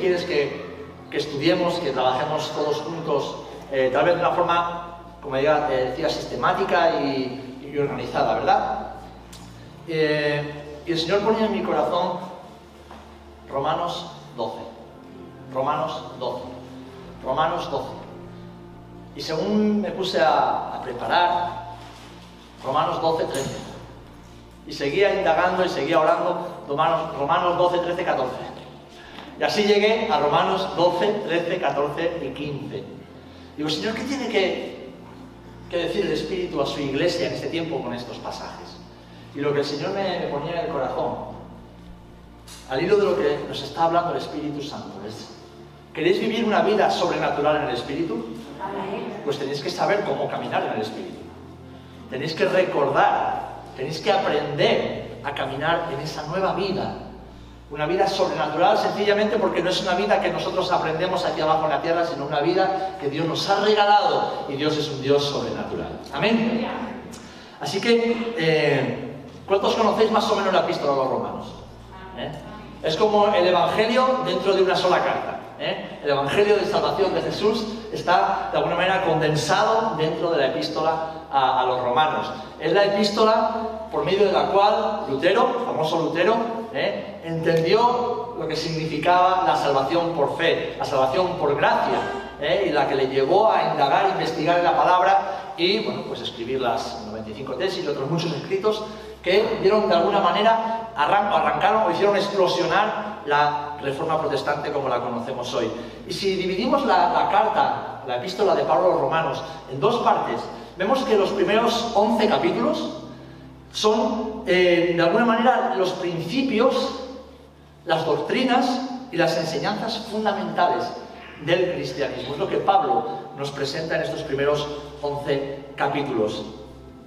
dije, Señor, ¿qué, es lo que quieres que, estudiemos, que trabajemos todos juntos, eh, tal vez de una forma, como ya decía, sistemática y, organizada, ¿verdad? Eh, y el Señor ponía en mi corazón Romanos 12. Romanos 12. Romanos 12. Y según me puse a, preparar, Romanos 12, 13. Y seguía indagando y seguía orando Romanos, Romanos 12, 13, 14. Y así llegué a Romanos 12, 13, 14 y 15. Digo, Señor, ¿qué tiene que, que decir el Espíritu a su iglesia en este tiempo con estos pasajes? Y lo que el Señor me, ponía en el corazón, al hilo de lo que nos está hablando el Espíritu Santo, es, ¿queréis vivir una vida sobrenatural en el Espíritu? Pues tenéis que saber cómo caminar en el Espíritu. Tenéis que recordar, tenéis que aprender a caminar en esa nueva vida. Una vida sobrenatural sencillamente porque no es una vida que nosotros aprendemos aquí abajo en la tierra, sino una vida que Dios nos ha regalado y Dios es un Dios sobrenatural. Amén. Así que eh, ¿Cuántos conocéis más o menos la epístola de los romanos? ¿Eh? Es como el Evangelio dentro de una sola carta. ¿eh? El Evangelio de salvación de Jesús está de alguna manera condensado dentro de la epístola a, los romanos. Es la epístola por medio de la cual Lutero, famoso Lutero, ¿eh? entendió lo que significaba la salvación por fe, la salvación por gracia, y la que le llevó a indagar, investigar en la palabra y, bueno, pues escribir las 95 tesis y otros muchos escritos que dieron de alguna manera, arrancaron o hicieron explosionar la reforma protestante como la conocemos hoy. Y si dividimos la, carta, la epístola de Pablo a los romanos, en dos partes, vemos que los primeros 11 capítulos son, eh, de alguna manera, los principios, las doctrinas y las enseñanzas fundamentales del cristianismo. Es lo que Pablo nos presenta en estos primeros 11 capítulos.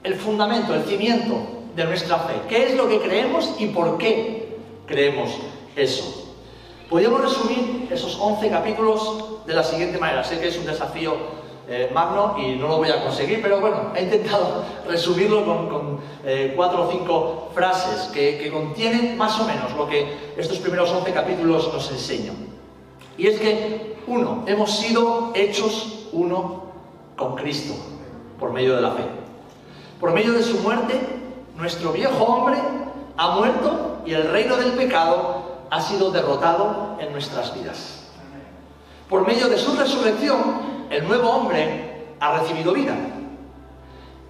El fundamento, el cimiento de nuestra fe. ¿Qué es lo que creemos y por qué creemos eso? Podríamos resumir esos 11 capítulos de la siguiente manera. Sé que es un desafío eh, magno y no lo voy a conseguir, pero bueno, he intentado resumirlo con, eh, cuatro o cinco frases que, que, contienen más o menos lo que estos primeros 11 capítulos nos enseñan. Y es que, uno, hemos sido hechos uno con Cristo por medio de la fe. Por medio de su muerte nuestro viejo hombre ha muerto y el reino del pecado ha sido derrotado en nuestras vidas. Por medio de su resurrección, el nuevo hombre ha recibido vida.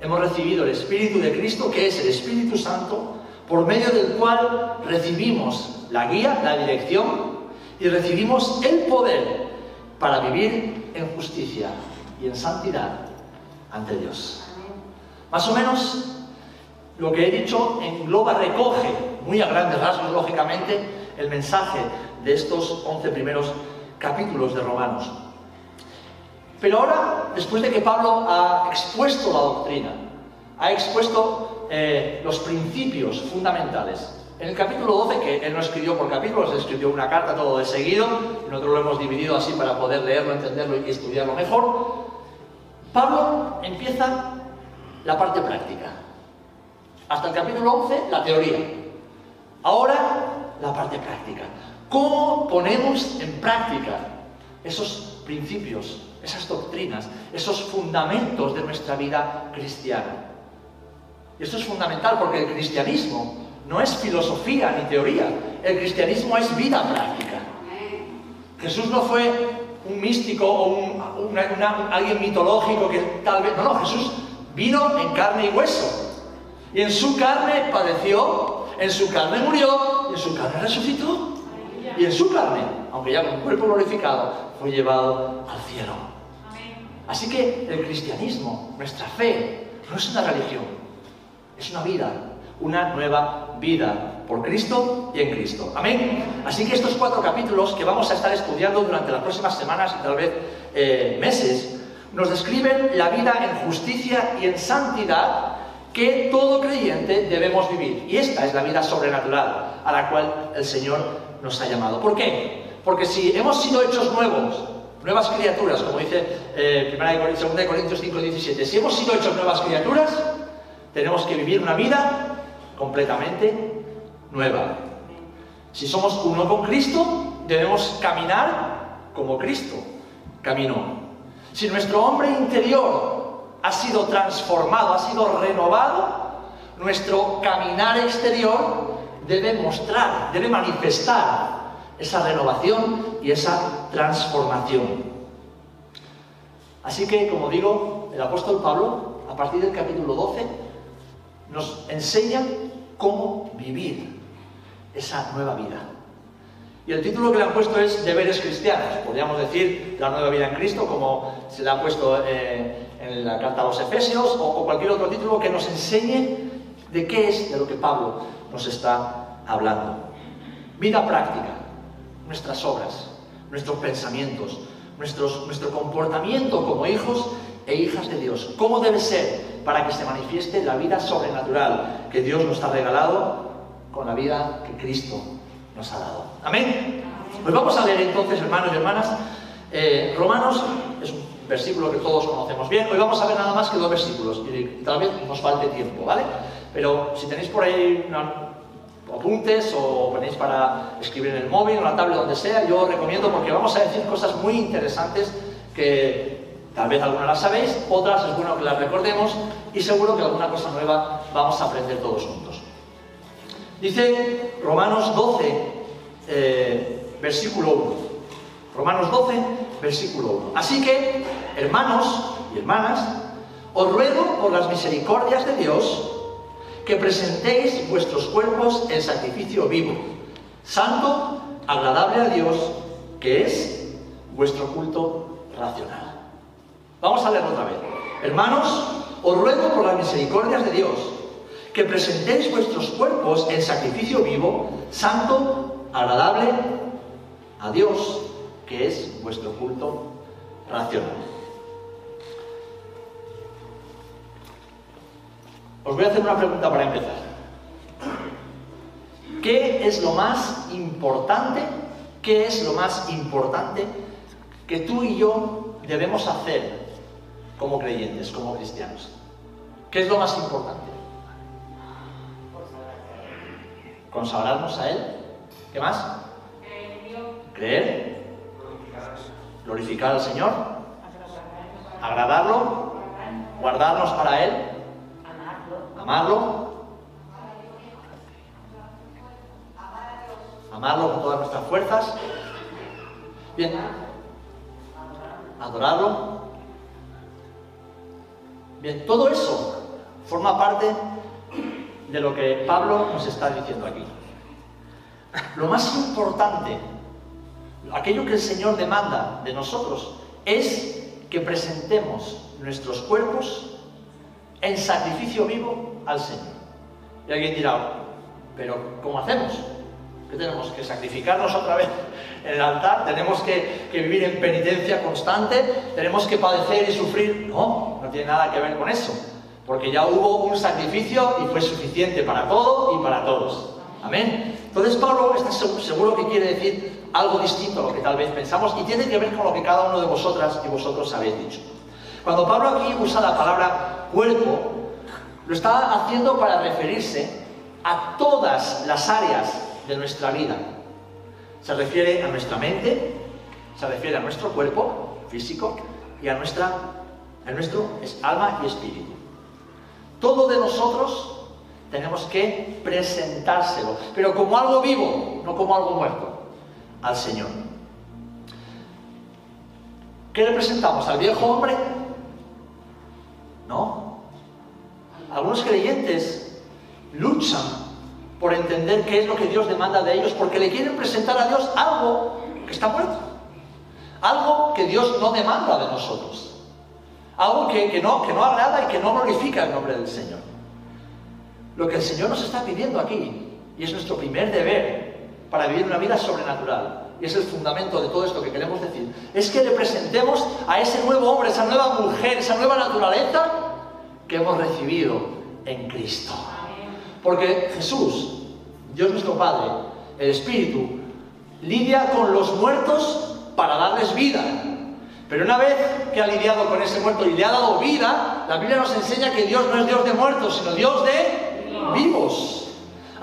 Hemos recibido el Espíritu de Cristo, que es el Espíritu Santo, por medio del cual recibimos la guía, la dirección y recibimos el poder para vivir en justicia y en santidad ante Dios. Más o menos lo que he dicho engloba, recoge, muy a grandes rasgos, lógicamente, el mensaje de estos 11 primeros capítulos de Romanos. Pero ahora, después de que Pablo ha expuesto la doctrina, ha expuesto eh, los principios fundamentales, en el capítulo 12, que él no escribió por capítulos, escribió una carta todo de seguido, nosotros lo hemos dividido así para poder leerlo, entenderlo y estudiarlo mejor, Pablo empieza la parte práctica. Hasta el capítulo 11, la teoría. Ahora, la parte práctica. ¿Cómo ponemos en práctica esos principios, esas doctrinas, esos fundamentos de nuestra vida cristiana? Y esto es fundamental porque el cristianismo no es filosofía ni teoría, el cristianismo es vida práctica. Jesús no fue un místico o un, alguien mitológico que tal vez... No, no, Jesús vino en carne y hueso. Y en su carne padeció, en su carne murió, y en su carne resucitó. Y en su carne, aunque ya con cuerpo glorificado, fue llevado al cielo. Así que el cristianismo, nuestra fe, no es una religión, es una vida, una nueva vida por Cristo y en Cristo. Amén. Así que estos cuatro capítulos que vamos a estar estudiando durante las próximas semanas y tal vez eh, meses, nos describen la vida en justicia y en santidad que todo creyente debemos vivir. Y esta es la vida sobrenatural a la cual el Señor nos ha llamado. ¿Por qué? Porque si hemos sido hechos nuevos, nuevas criaturas, como dice eh, 2 Corintios 5, 17, si hemos sido hechos nuevas criaturas, tenemos que vivir una vida completamente nueva. Si somos uno con Cristo, debemos caminar como Cristo caminó. Si nuestro hombre interior ha sido transformado, ha sido renovado, nuestro caminar exterior debe mostrar, debe manifestar esa renovación y esa transformación. Así que, como digo, el apóstol Pablo, a partir del capítulo 12, nos enseña cómo vivir esa nueva vida. Y el título que le han puesto es Deberes Cristianos. Podríamos decir la nueva vida en Cristo, como se le ha puesto eh, en la carta a los Efesios, o, cualquier otro título que nos enseñe de qué es de lo que Pablo nos está hablando. Vida práctica, nuestras obras, nuestros pensamientos, nuestros, nuestro comportamiento como hijos e hijas de Dios. ¿Cómo debe ser para que se manifieste la vida sobrenatural que Dios nos ha regalado con la vida que Cristo nos ha dado? Amén. Pues vamos a leer entonces, hermanos y hermanas, eh, Romanos es un versículo que todos conocemos bien. Hoy vamos a ver nada más que dos versículos y tal vez nos falte tiempo, ¿vale? Pero si tenéis por ahí apuntes o tenéis para escribir en el móvil en la tablet, donde sea, yo os recomiendo porque vamos a decir cosas muy interesantes que tal vez algunas las sabéis, otras es bueno que las recordemos y seguro que alguna cosa nueva vamos a aprender todos juntos. Dice Romanos 12, eh, versículo 1. Romanos 12, versículo 1. Así que, hermanos y hermanas, os ruego por las misericordias de Dios que presentéis vuestros cuerpos en sacrificio vivo, santo, agradable a Dios, que es vuestro culto racional. Vamos a leerlo otra vez. Hermanos, os ruego por las misericordias de Dios que presentéis vuestros cuerpos en sacrificio vivo, santo, agradable a Dios, que es vuestro culto racional. Os voy a hacer una pregunta para empezar. ¿Qué es lo más importante? ¿Qué es lo más importante que tú y yo debemos hacer como creyentes, como cristianos? ¿Qué es lo más importante? Consagrarnos a Él. ¿Qué más? Creer. Glorificar al Señor. Agradarlo. Guardarnos para Él amarlo, amarlo con todas nuestras fuerzas, bien, adorarlo, bien, todo eso forma parte de lo que Pablo nos está diciendo aquí. Lo más importante, aquello que el Señor demanda de nosotros, es que presentemos nuestros cuerpos en sacrificio vivo al Señor. Y alguien dirá, pero ¿cómo hacemos? ¿Que tenemos que sacrificarnos otra vez en el altar? ¿Tenemos que, vivir en penitencia constante? ¿Tenemos que padecer y sufrir? No, no tiene nada que ver con eso. Porque ya hubo un sacrificio y fue suficiente para todo y para todos. Amén. Entonces Pablo está seguro que quiere decir algo distinto a lo que tal vez pensamos y tiene que ver con lo que cada uno de vosotras y vosotros habéis dicho. Cuando Pablo aquí usa la palabra cuerpo, lo está haciendo para referirse a todas las áreas de nuestra vida. Se refiere a nuestra mente, se refiere a nuestro cuerpo físico y a, nuestra, a nuestro alma y espíritu. Todo de nosotros tenemos que presentárselo, pero como algo vivo, no como algo muerto, al Señor. ¿Qué le presentamos? ¿Al viejo hombre? No. Algunos creyentes luchan por entender qué es lo que Dios demanda de ellos porque le quieren presentar a Dios algo que está muerto. Algo que Dios no demanda de nosotros. Algo que, no, que no agrada y que no glorifica el nombre del Señor. Lo que el Señor nos está pidiendo aquí, y es nuestro primer deber para vivir una vida sobrenatural, y es el fundamento de todo esto que queremos decir, es que le presentemos a ese nuevo hombre, esa nueva mujer, esa nueva naturaleza que hemos recibido en Cristo. Porque Jesús, Dios nuestro Padre, el Espíritu, lidia con los muertos para darles vida. Pero una vez que ha lidiado con ese muerto y le ha dado vida, la Biblia nos enseña que Dios no es Dios de muertos, sino Dios de vivos.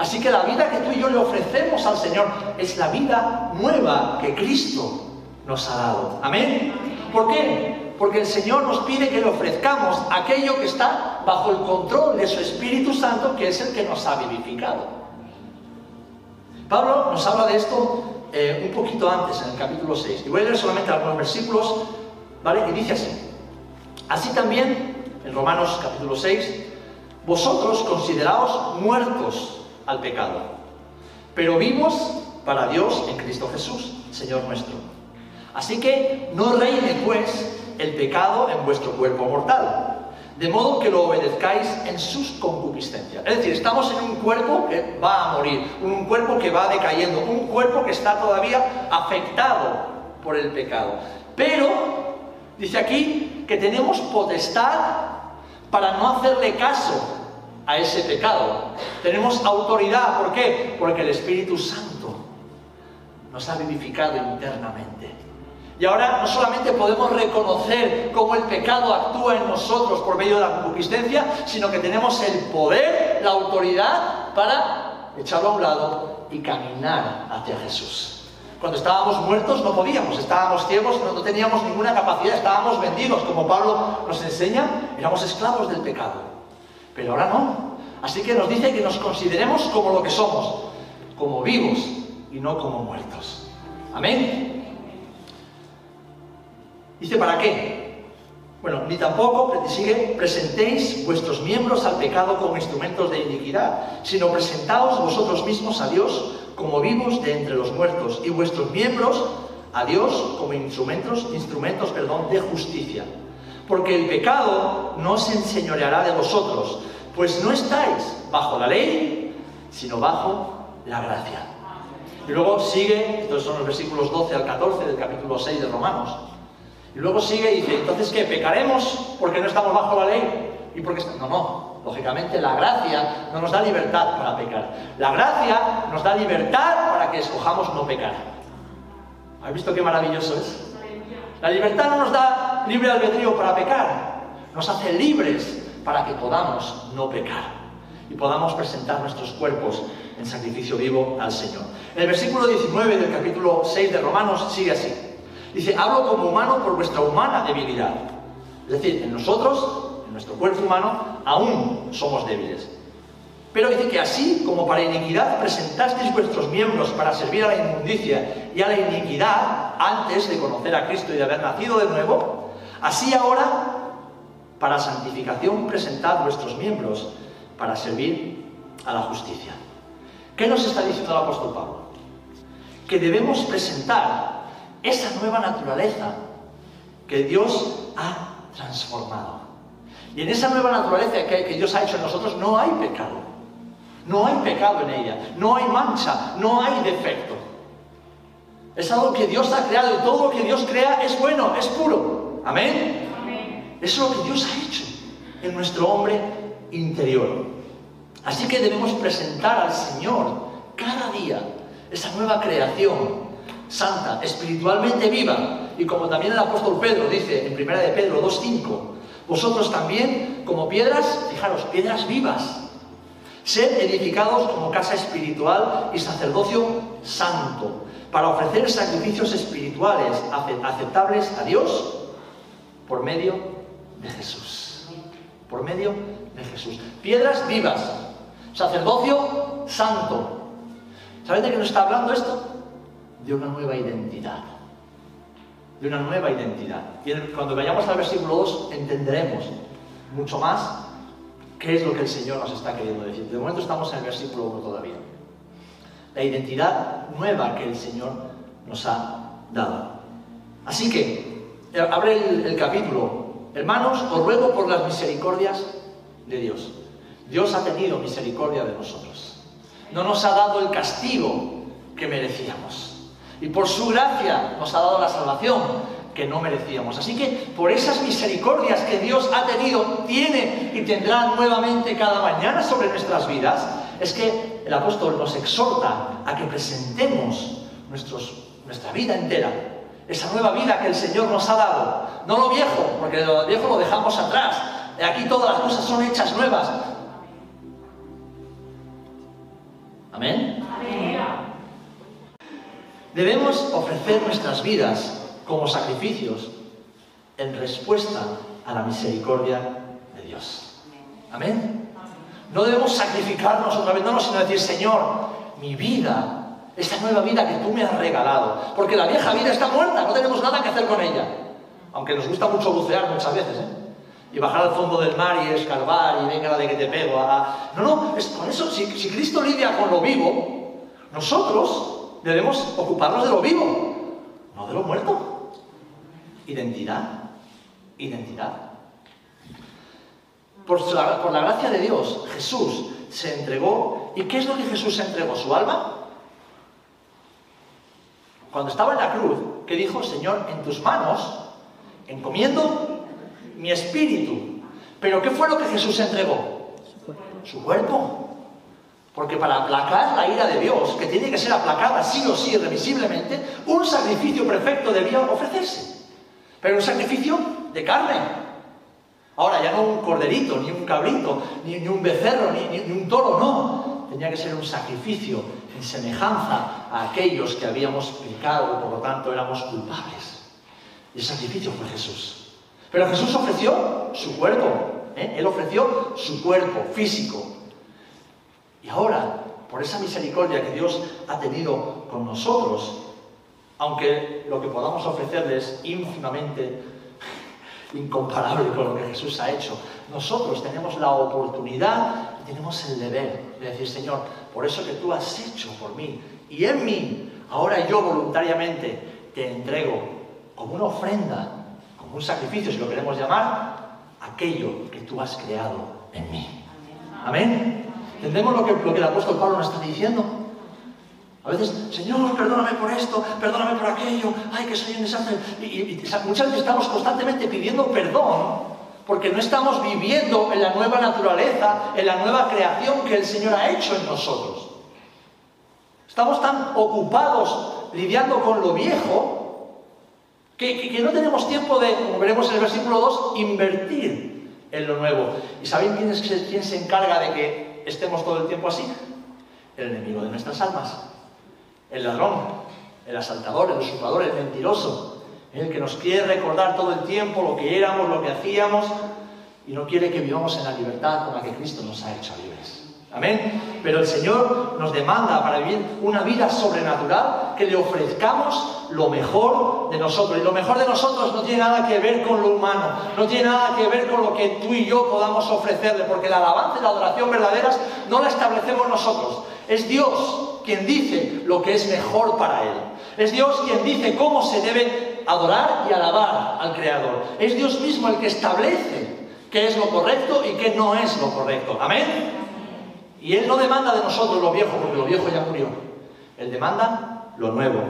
Así que la vida que tú y yo le ofrecemos al Señor es la vida nueva que Cristo nos ha dado. Amén. ¿Por qué? Porque el Señor nos pide que le ofrezcamos aquello que está bajo el control de su Espíritu Santo, que es el que nos ha vivificado. Pablo nos habla de esto eh, un poquito antes, en el capítulo 6. Y voy a leer solamente algunos versículos, ¿vale? Y dice así. Así también, en Romanos capítulo 6, vosotros consideraos muertos al pecado, pero vivos para Dios en Cristo Jesús, Señor nuestro. Así que no reine pues el pecado en vuestro cuerpo mortal, de modo que lo obedezcáis en sus concupiscencias. Es decir, estamos en un cuerpo que va a morir, un cuerpo que va decayendo, un cuerpo que está todavía afectado por el pecado. Pero, dice aquí, que tenemos potestad para no hacerle caso a ese pecado. Tenemos autoridad, ¿por qué? Porque el Espíritu Santo nos ha vivificado internamente. Y ahora no solamente podemos reconocer cómo el pecado actúa en nosotros por medio de la concupiscencia, sino que tenemos el poder, la autoridad para echarlo a un lado y caminar hacia Jesús. Cuando estábamos muertos no podíamos, estábamos ciegos, no, teníamos ninguna capacidad, estábamos vendidos, como Pablo nos enseña, éramos esclavos del pecado. Pero ahora no. Así que nos dice que nos consideremos como lo que somos, como vivos y no como muertos. Amén. Dice, ¿para qué? Bueno, ni tampoco, sigue, presentéis vuestros miembros al pecado como instrumentos de iniquidad, sino presentaos vosotros mismos a Dios como vivos de entre los muertos y vuestros miembros a Dios como instrumentos, instrumentos de justicia. Porque el pecado no se enseñoreará de vosotros, pues no estáis bajo la ley, sino bajo la gracia. Y luego sigue, estos son los versículos 12 al 14 del capítulo 6 de Romanos. Y luego sigue y dice, entonces ¿qué? ¿Pecaremos porque no estamos bajo la ley? ¿Y porque No, no. Lógicamente la gracia no nos da libertad para pecar. La gracia nos da libertad para que escojamos no pecar. ¿Has visto qué maravilloso es? La libertad no nos da libre albedrío para pecar. Nos hace libres para que podamos no pecar y podamos presentar nuestros cuerpos en sacrificio vivo al Señor. El versículo 19 del capítulo 6 de Romanos sigue así. Dice, hablo como humano por vuestra humana debilidad. Es decir, en nosotros, en nuestro cuerpo humano, aún somos débiles. Pero dice que así como para iniquidad presentasteis vuestros miembros para servir a la inmundicia y a la iniquidad antes de conocer a Cristo y de haber nacido de nuevo, así ahora para santificación presentad vuestros miembros para servir a la justicia. ¿Qué nos está diciendo el apóstol Pablo? Que debemos presentar esa nueva naturaleza que Dios ha transformado. Y en esa nueva naturaleza que, Dios ha hecho en nosotros no hay pecado. No hay pecado en ella, no hay mancha, no hay defecto. Es algo que Dios ha creado y todo lo que Dios crea es bueno, es puro. Amén. Es lo que Dios ha hecho en nuestro hombre interior. Así que debemos presentar al Señor cada día esa nueva creación santa, espiritualmente viva. Y como también el apóstol Pedro dice en 1 de Pedro 2.5, vosotros también como piedras, fijaros, piedras vivas, sed edificados como casa espiritual y sacerdocio santo, para ofrecer sacrificios espirituales aceptables a Dios por medio de Jesús. Por medio de Jesús. Piedras vivas, sacerdocio santo. ¿Sabes de qué nos está hablando esto? de una nueva identidad. De una nueva identidad. Y cuando vayamos al versículo 2 entenderemos mucho más qué es lo que el Señor nos está queriendo decir. De momento estamos en el versículo 1 todavía. La identidad nueva que el Señor nos ha dado. Así que, abre el, el capítulo. Hermanos, os ruego por las misericordias de Dios. Dios ha tenido misericordia de nosotros. No nos ha dado el castigo que merecíamos. Y por su gracia nos ha dado la salvación que no merecíamos. Así que por esas misericordias que Dios ha tenido, tiene y tendrá nuevamente cada mañana sobre nuestras vidas, es que el apóstol nos exhorta a que presentemos nuestra vida entera, esa nueva vida que el Señor nos ha dado. No lo viejo, porque lo viejo lo dejamos atrás. Aquí todas las cosas son hechas nuevas. Amén. Debemos ofrecer nuestras vidas como sacrificios en respuesta a la misericordia de Dios. Amén. No debemos sacrificarnos otra vez, no, sino decir, Señor, mi vida, esta nueva vida que tú me has regalado, porque la vieja vida está muerta, no tenemos nada que hacer con ella. Aunque nos gusta mucho bucear muchas veces, ¿eh? Y bajar al fondo del mar y escarbar y venga la de que te pego. No, no, es por eso, si, si Cristo lidia con lo vivo, nosotros debemos ocuparnos de lo vivo, no de lo muerto. Identidad, identidad. Por la, por la, gracia de Dios, Jesús se entregó. ¿Y qué es lo que Jesús se entregó? ¿Su alma? Cuando estaba en la cruz, que dijo, Señor, en tus manos encomiendo mi espíritu. Pero ¿qué fue lo que Jesús entregó? Su cuerpo. Porque para aplacar la ira de Dios, que tiene que ser aplacada sí o sí, irremisiblemente, un sacrificio perfecto debía ofrecerse. Pero un sacrificio de carne. Ahora ya no un corderito, ni un cabrito, ni, un becerro, ni, ni un toro, no. Tenía que ser un sacrificio en semejanza a aquellos que habíamos pecado y por lo tanto éramos culpables. Y el sacrificio fue Jesús. Pero Jesús ofreció su cuerpo. ¿eh? Él ofreció su cuerpo físico. Y ahora, por esa misericordia que Dios ha tenido con nosotros, aunque lo que podamos ofrecerle es ínfimamente incomparable con lo que Jesús ha hecho, nosotros tenemos la oportunidad tenemos el deber de decir, Señor, por eso que tú has hecho por mí y en mí, ahora yo voluntariamente te entrego como una ofrenda un sacrificio, si lo queremos llamar, aquello que tú has creado en mí. Amén. ¿Entendemos lo que, lo que el apóstol Pablo nos está diciendo? A veces, Señor, perdóname por esto, perdóname por aquello, ay, que soy un desastre. Y, muchas veces estamos constantemente pidiendo perdón porque no estamos viviendo en la nueva naturaleza, en la nueva creación que el Señor ha hecho en nosotros. Estamos tan ocupados lidiando con lo viejo que, no tenemos tiempo de, como veremos en el versículo 2, invertir en lo nuevo. ¿Y saben quién, es, quién se encarga de que estemos todo el tiempo así? El enemigo de nuestras almas. El ladrón, el asaltador, el usurpador, el mentiroso. El que nos quiere recordar todo el tiempo lo que éramos, lo que hacíamos, y no quiere que vivamos en la libertad con la que Cristo nos ha hecho libres. Amén. Pero el Señor nos demanda para vivir una vida sobrenatural que le ofrezcamos lo mejor de nosotros. Y lo mejor de nosotros no tiene nada que ver con lo humano, no tiene nada que ver con lo que tú y yo podamos ofrecerle, porque la alabanza y la adoración verdaderas no la establecemos nosotros. Es Dios quien dice lo que es mejor para Él. Es Dios quien dice cómo se debe adorar y alabar al Creador. Es Dios mismo el que establece qué es lo correcto y qué no es lo correcto. Amén. Y Él no demanda de nosotros lo viejo, porque lo viejo ya murió. Él demanda lo nuevo.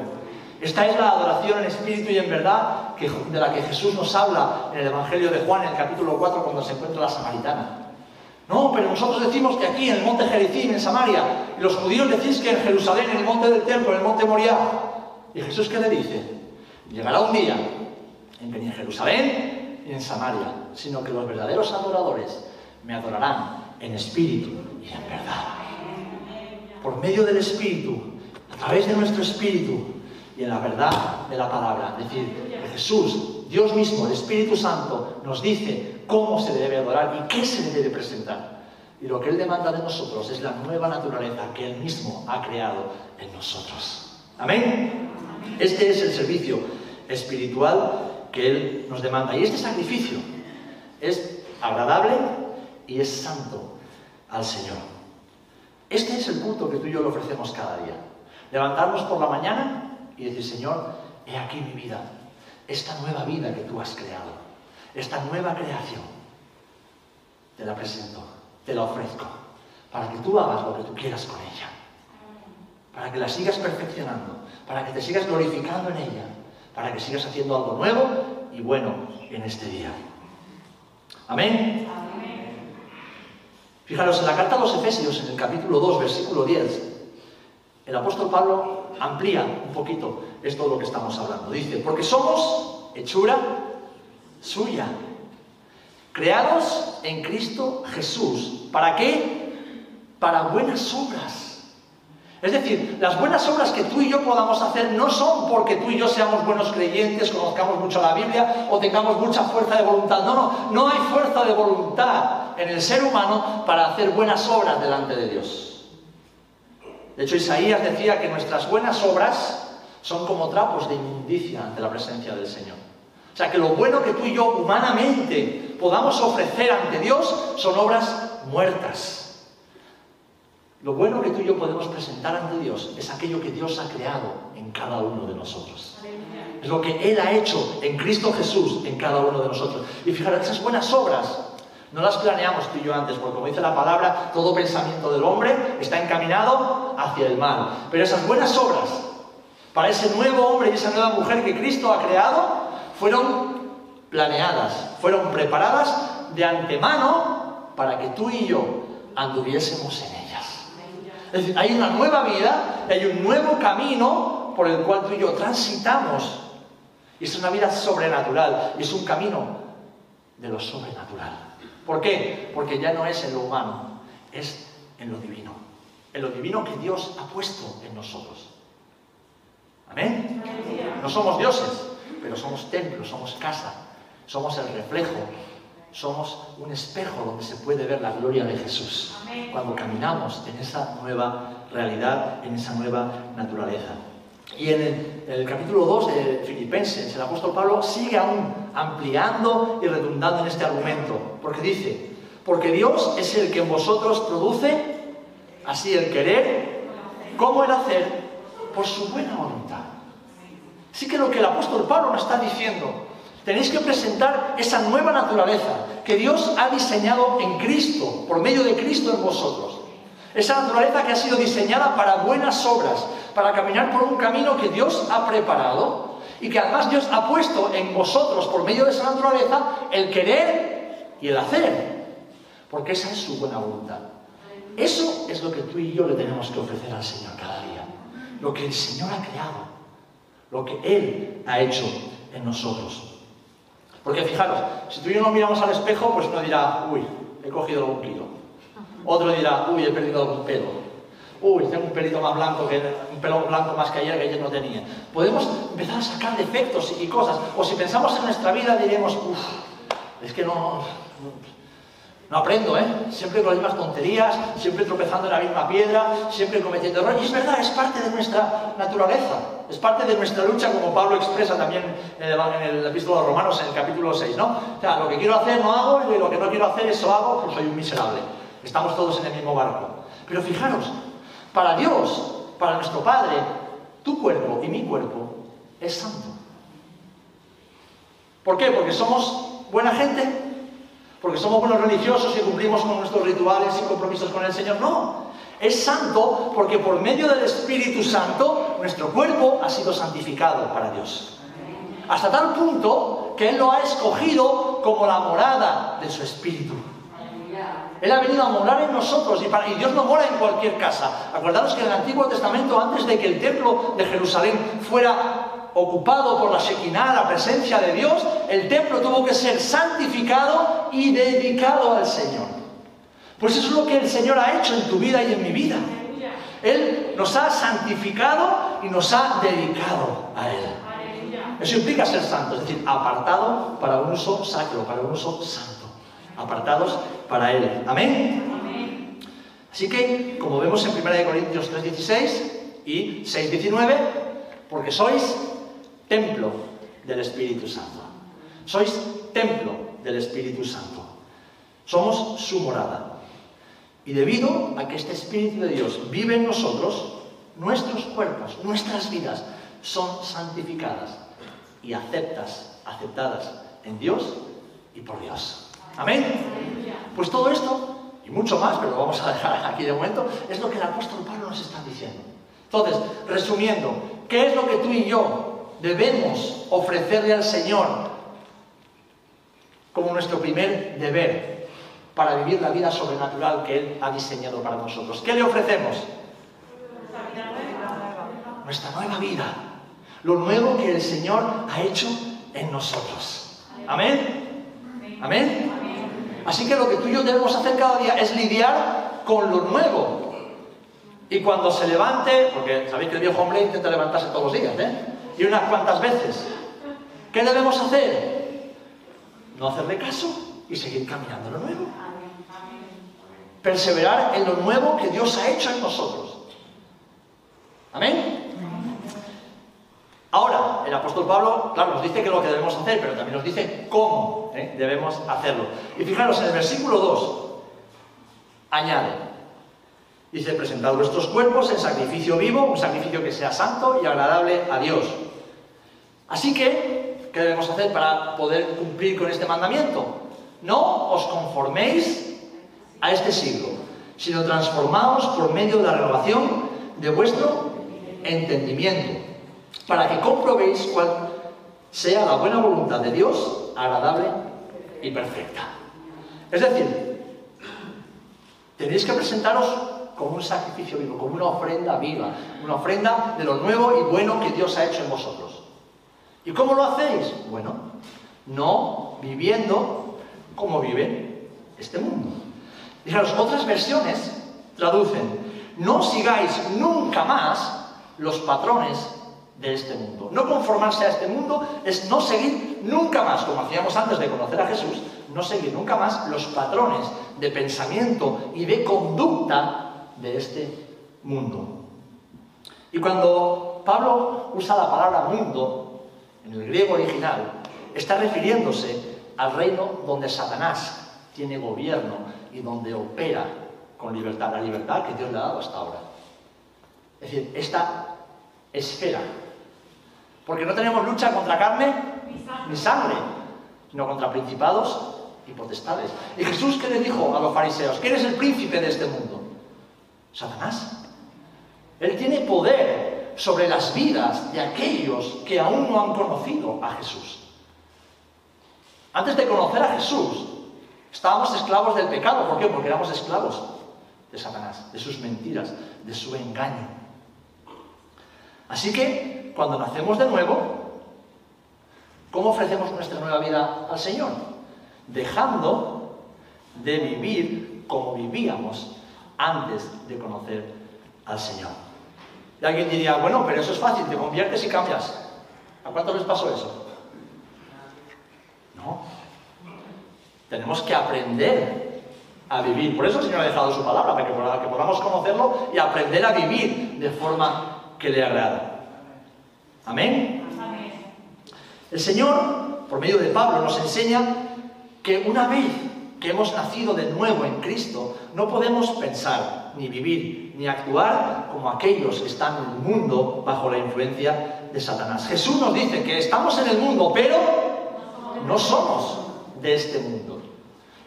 Esta es la adoración en espíritu y en verdad de la que Jesús nos habla en el Evangelio de Juan, en el capítulo 4, cuando se encuentra la samaritana. No, pero nosotros decimos que aquí, en el monte Jericín, en Samaria, y los judíos decís que en Jerusalén, en el monte del templo, en el monte Moriah. ¿Y Jesús qué le dice? Llegará un día en que ni en Jerusalén ni en Samaria, sino que los verdaderos adoradores me adorarán en espíritu y en verdad. Por medio del espíritu, a través de nuestro espíritu y en la verdad de la palabra. Es decir, Jesús, Dios mismo, el Espíritu Santo, nos dice cómo se debe adorar y qué se debe presentar. Y lo que Él demanda de nosotros es la nueva naturaleza que Él mismo ha creado en nosotros. Amén. Este es el servicio espiritual que Él nos demanda. Y este sacrificio es agradable y es santo al Señor. Este es el culto que tú y yo le ofrecemos cada día. Levantarnos por la mañana y decir, Señor, he aquí mi vida, esta nueva vida que tú has creado, esta nueva creación, te la presento, te la ofrezco, para que tú hagas lo que tú quieras con ella, para que la sigas perfeccionando, para que te sigas glorificando en ella, para que sigas haciendo algo nuevo y bueno en este día. Amén. Fijaros, en la carta a los Efesios, en el capítulo 2, versículo 10, el apóstol Pablo amplía un poquito esto de lo que estamos hablando. Dice, porque somos hechura suya, creados en Cristo Jesús. ¿Para qué? Para buenas obras, Es decir, las buenas obras que tú y yo podamos hacer no son porque tú y yo seamos buenos creyentes, conozcamos mucho la Biblia o tengamos mucha fuerza de voluntad. No, no, no hay fuerza de voluntad en el ser humano para hacer buenas obras delante de Dios. De hecho, Isaías decía que nuestras buenas obras son como trapos de inmundicia ante la presencia del Señor. O sea, que lo bueno que tú y yo humanamente podamos ofrecer ante Dios son obras muertas lo bueno que tú y yo podemos presentar ante Dios es aquello que Dios ha creado en cada uno de nosotros. Es lo que Él ha hecho en Cristo Jesús en cada uno de nosotros. Y fijaros, esas buenas obras no las planeamos tú y yo antes, porque como dice la palabra, todo pensamiento del hombre está encaminado hacia el mal. Pero esas buenas obras, para ese nuevo hombre y esa nueva mujer que Cristo ha creado, fueron planeadas, fueron preparadas de antemano para que tú y yo anduviésemos en él. Es decir, hay una nueva vida hay un nuevo camino por el cual tú y yo transitamos. Y es una vida sobrenatural es un camino de lo sobrenatural. ¿Por qué? Porque ya no es en lo humano, es en lo divino. En lo divino que Dios ha puesto en nosotros. Amén. No somos dioses, pero somos templos, somos casa, somos el reflejo somos un espejo donde se puede ver la gloria de Jesús cuando caminamos en esa nueva realidad, en esa nueva naturaleza. Y en el, capítulo 2 de Filipenses, el apóstol Pablo sigue aún ampliando y redundando en este argumento, porque dice, porque Dios es el que en vosotros produce así el querer como el hacer por su buena voluntad. Así que lo que el apóstol Pablo nos está diciendo Tenéis que presentar esa nueva naturaleza que Dios ha diseñado en Cristo, por medio de Cristo en vosotros. Esa naturaleza que ha sido diseñada para buenas obras, para caminar por un camino que Dios ha preparado y que además Dios ha puesto en vosotros, por medio de esa naturaleza, el querer y el hacer. Porque esa es su buena voluntad. Eso es lo que tú y yo le tenemos que ofrecer al Señor cada día. Lo que el Señor ha creado. Lo que Él ha hecho en nosotros. Porque fijaros, si tú y yo nos miramos al espejo, pues uno dirá, uy, he cogido algún kilo. Otro dirá, uy, he perdido algún pelo. Uy, tengo un pelito más blanco que un pelo blanco más que ayer que ayer no tenía. Podemos empezar a sacar defectos y cosas. O si pensamos en nuestra vida diremos, uff, es que no, no aprendo, ¿eh? Siempre con las mismas tonterías, siempre tropezando en la misma piedra, siempre cometiendo errores. Y es verdad, es parte de nuestra naturaleza, es parte de nuestra lucha, como Pablo expresa también en el, en el epístolo de Romanos, en el capítulo 6, ¿no? O sea, lo que quiero hacer no hago y lo que no quiero hacer eso hago, pues soy un miserable. Estamos todos en el mismo barco. Pero fijaros, para Dios, para nuestro Padre, tu cuerpo y mi cuerpo es santo. ¿Por qué? Porque somos buena gente, porque somos buenos religiosos y cumplimos con nuestros rituales y compromisos con el Señor. No, es santo porque por medio del Espíritu Santo nuestro cuerpo ha sido santificado para Dios. Hasta tal punto que Él lo ha escogido como la morada de su Espíritu. Él ha venido a morar en nosotros y, y, Dios no mora en cualquier casa. Acordaros que en el Antiguo Testamento, antes de que el templo de Jerusalén fuera ocupado por la Shekinah, la presencia de Dios, el templo tuvo que ser santificado y dedicado al Señor. Pues eso es lo que el Señor ha hecho en tu vida y en mi vida. Él nos ha santificado y nos ha dedicado a Él. Eso implica ser santo, es decir, apartado para un uso sacro, para un uso santo. Apartados para Él. Amén. Así que, como vemos en 1 Corintios 3:16 y 6:19, porque sois templo del Espíritu Santo. Sois templo del Espíritu Santo. Somos su morada. Y debido a que este Espíritu de Dios vive en nosotros, nuestros cuerpos, nuestras vidas son santificadas y aceptas, aceptadas en Dios y por Dios. Amén. Pues todo esto, y mucho más, pero lo vamos a dejar aquí de momento, es lo que el apóstol Pablo nos está diciendo. Entonces, resumiendo, ¿qué es lo que tú y yo debemos ofrecerle al Señor como nuestro primer deber para vivir la vida sobrenatural que Él ha diseñado para nosotros. ¿Qué le ofrecemos? Nuestra nueva vida. Lo nuevo que el Señor ha hecho en nosotros. Amén. Amén. Así que lo que tú y yo debemos hacer cada día es lidiar con lo nuevo. Y cuando se levante, porque sabéis que el viejo hombre intenta levantarse todos los días, ¿eh? Y unas cuantas veces. ¿Qué debemos hacer? No hacerle caso y seguir caminando en lo nuevo. Perseverar en lo nuevo que Dios ha hecho en nosotros. Amén. Ahora, el apóstol Pablo, claro, nos dice que lo que debemos hacer, pero también nos dice cómo ¿eh? debemos hacerlo. Y fijaros, en el versículo 2 añade, dice, presentad vuestros cuerpos en sacrificio vivo, un sacrificio que sea santo y agradable a Dios. Así que, ¿qué debemos hacer para poder cumplir con este mandamiento? No os conforméis a este siglo, sino transformaos por medio de la renovación de vuestro entendimiento para que comprobéis cuál sea la buena voluntad de Dios, agradable y perfecta. Es decir, tenéis que presentaros como un sacrificio vivo, como una ofrenda viva, una ofrenda de lo nuevo y bueno que Dios ha hecho en vosotros. ¿Y cómo lo hacéis? Bueno, no viviendo como vive este mundo. Fijaros, otras versiones traducen, no sigáis nunca más los patrones de este mundo. No conformarse a este mundo es no seguir nunca más, como hacíamos antes de conocer a Jesús, no seguir nunca más los patrones de pensamiento y de conducta de este mundo. Y cuando Pablo usa la palabra mundo, en el griego original, está refiriéndose al reino donde Satanás tiene gobierno y donde opera con libertad, la libertad que Dios le ha dado hasta ahora. Es decir, esta esfera porque no tenemos lucha contra carne ni sangre, sino contra principados y potestades. ¿Y Jesús qué le dijo a los fariseos? ¿Quién es el príncipe de este mundo? Satanás. Él tiene poder sobre las vidas de aquellos que aún no han conocido a Jesús. Antes de conocer a Jesús, estábamos esclavos del pecado. ¿Por qué? Porque éramos esclavos de Satanás, de sus mentiras, de su engaño. Así que cuando nacemos de nuevo, ¿cómo ofrecemos nuestra nueva vida al Señor? Dejando de vivir como vivíamos antes de conocer al Señor. Y alguien diría, bueno, pero eso es fácil, te conviertes y cambias. ¿A cuántos les pasó eso? No. Tenemos que aprender a vivir. Por eso el Señor ha dejado su palabra, para que podamos conocerlo y aprender a vivir de forma que le agrada. Amén. El Señor, por medio de Pablo, nos enseña que una vez que hemos nacido de nuevo en Cristo, no podemos pensar, ni vivir, ni actuar como aquellos que están en el mundo bajo la influencia de Satanás. Jesús nos dice que estamos en el mundo, pero no somos de este mundo.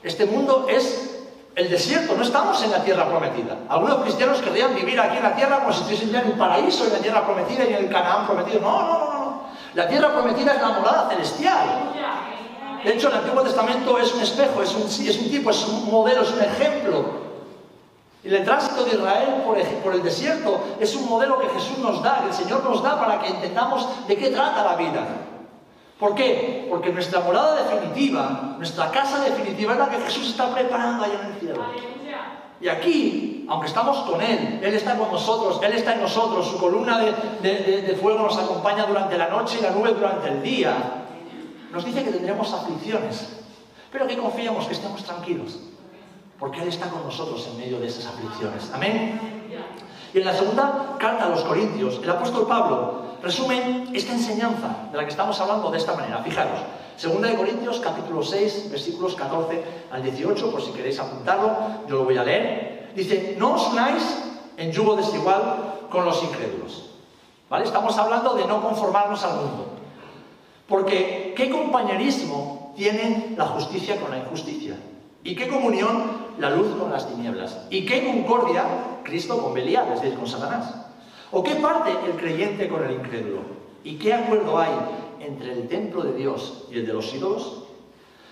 Este mundo es el desierto, no estamos en la tierra prometida. Algunos cristianos querrían vivir aquí en la tierra como si estuviesen en el paraíso, en la tierra prometida y en el Canaán prometido. No, no, no, no. La tierra prometida es la morada celestial. De hecho, el Antiguo Testamento es un espejo, es un, es un tipo, es un modelo, es un ejemplo. El tránsito de Israel por, por el desierto es un modelo que Jesús nos da, que el Señor nos da para que entendamos de qué trata la vida. ¿Por qué? Porque nuestra morada definitiva, nuestra casa definitiva es la que Jesús está preparando allá en el cielo. Y aquí, aunque estamos con Él, Él está con nosotros, Él está en nosotros, su columna de, fuego nos acompaña durante la noche y la nube durante el día, nos dice que tendremos aflicciones, pero que confiamos, que estemos tranquilos, porque Él está con nosotros en medio de esas aflicciones. Amén. Y en la segunda carta a los Corintios, el apóstol Pablo resume esta enseñanza de la que estamos hablando de esta manera. Fijaros, 2 de Corintios capítulo 6, versículos 14 al 18, por si queréis apuntarlo, yo lo voy a leer. Dice, no os unáis en yugo desigual con los incrédulos. ¿Vale? Estamos hablando de no conformarnos al mundo. Porque ¿qué compañerismo tiene la justicia con la injusticia? ¿Y qué comunión la luz con las tinieblas? ¿Y qué concordia Cristo con Belial, es decir, con Satanás? ¿O qué parte el creyente con el incrédulo? ¿Y qué acuerdo hay entre el templo de Dios y el de los ídolos?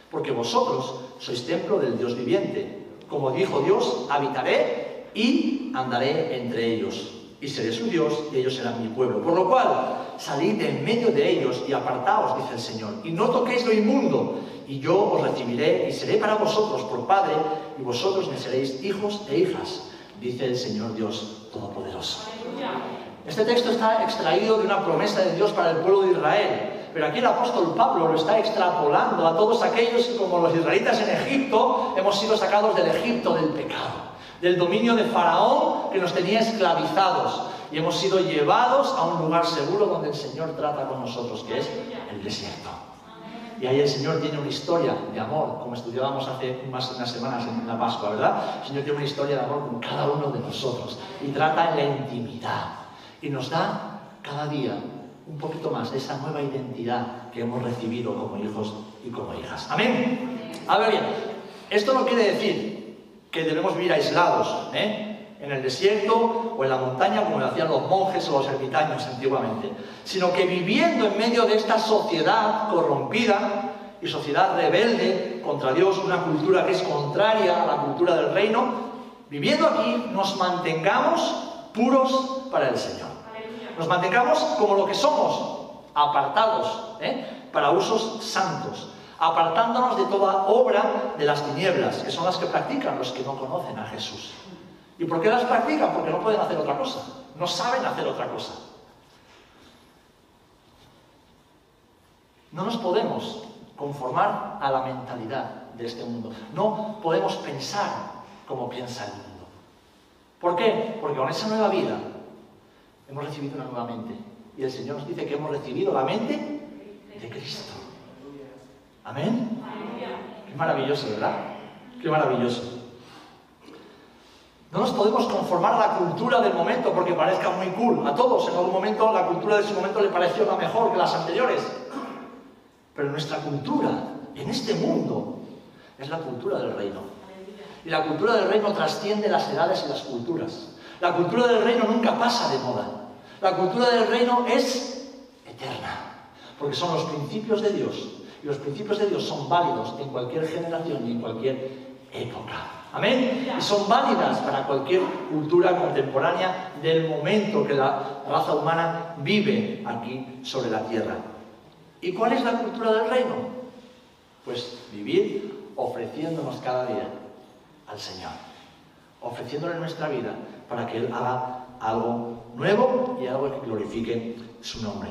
Porque vosotros sois templo del Dios viviente. Como dijo Dios, habitaré y andaré entre ellos. Y seré su Dios y ellos serán mi pueblo. Por lo cual, salid de en medio de ellos y apartaos, dice el Señor. Y no toquéis lo inmundo. Y yo os recibiré y seré para vosotros por Padre y vosotros me seréis hijos e hijas dice el Señor Dios Todopoderoso. Este texto está extraído de una promesa de Dios para el pueblo de Israel. Pero aquí el apóstol Pablo lo está extrapolando a todos aquellos que, como los israelitas en Egipto, hemos sido sacados del Egipto del pecado, del dominio de Faraón que nos tenía esclavizados y hemos sido llevados a un lugar seguro donde el Señor trata con nosotros, que es el desierto. Y ahí el Señor tiene una historia de amor, como estudiábamos hace más unas semanas en la Pascua, ¿verdad? El Señor tiene una historia de amor con cada uno de nosotros y trata en la intimidad y nos da cada día un poquito más de esa nueva identidad que hemos recibido como hijos y como hijas. Amén. A ver bien, esto no quiere decir que debemos vivir aislados, ¿eh? En el desierto o en la montaña como lo hacían los monjes o los ermitaños antiguamente, sino que viviendo en medio de esta sociedad corrompida y sociedad rebelde contra Dios, una cultura que es contraria a la cultura del reino, viviendo aquí nos mantengamos puros para el Señor. Nos mantengamos como lo que somos, apartados, ¿eh? para usos santos, apartándonos de toda obra de las tinieblas, que son las que practican los que no conocen a Jesús. ¿Y por qué las practican? Porque no pueden hacer otra cosa, no saben hacer otra cosa. No nos podemos conformar a la mentalidad de este mundo. No podemos pensar como piensa el mundo. ¿Por qué? Porque con esa nueva vida hemos recibido una nueva mente. Y el Señor nos dice que hemos recibido la mente de Cristo. Amén. Qué maravilloso, ¿verdad? Qué maravilloso. No nos podemos conformar a la cultura del momento porque parezca muy cool. A todos en algún momento la cultura de ese momento le pareció la mejor que las anteriores. Pero nuestra cultura en este mundo es la cultura del reino. Y la cultura del reino trasciende las edades y las culturas. La cultura del reino nunca pasa de moda. La cultura del reino es eterna, porque son los principios de Dios. Y los principios de Dios son válidos en cualquier generación y en cualquier época. Amén. Y son válidas para cualquier cultura contemporánea del momento que la raza humana vive aquí sobre la tierra. ¿Y cuál es la cultura del reino? Pues vivir ofreciéndonos cada día al Señor, ofreciéndole nuestra vida para que Él haga algo nuevo y algo que glorifique su nombre.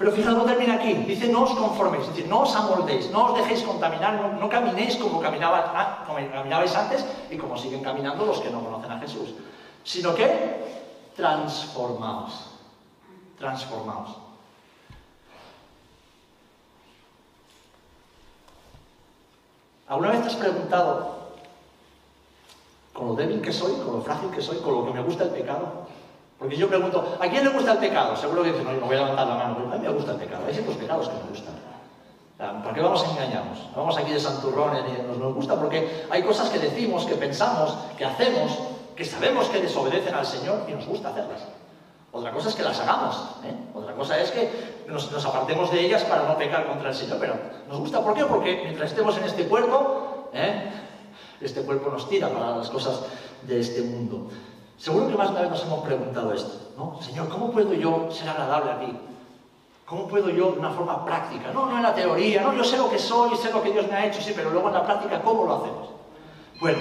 Pero fijaos, no termina aquí. Dice, no os conforméis, no os amoldéis, no os dejéis contaminar, no, caminéis como, ah, como caminabais antes y como siguen caminando los que no conocen a Jesús. Sino que transformaos. Transformaos. ¿Alguna vez te has preguntado, con lo débil que soy, con lo frágil que soy, con lo que me gusta el pecado, porque yo pregunto, ¿a quién le gusta el pecado? Seguro que dicen, no, no voy a levantar la mano. A mí me gusta el pecado. Hay ciertos pecados que me gustan. ¿Por qué vamos a engañarnos? Vamos aquí de santurrones y nos, nos gusta porque hay cosas que decimos, que pensamos, que hacemos, que sabemos que desobedecen al Señor y nos gusta hacerlas. Otra cosa es que las hagamos. ¿eh? Otra cosa es que nos, nos, apartemos de ellas para no pecar contra el Señor. Pero nos gusta, ¿por qué? Porque mientras estemos en este cuerpo, ¿eh? este cuerpo nos tira para las cosas de este mundo. Seguro que más de una vez nos hemos preguntado esto, ¿no? Señor, ¿cómo puedo yo ser agradable a ti? ¿Cómo puedo yo de una forma práctica? No, no en la teoría, no, yo sé lo que soy, sé lo que Dios me ha hecho, sí, pero luego en la práctica, ¿cómo lo hacemos? Bueno,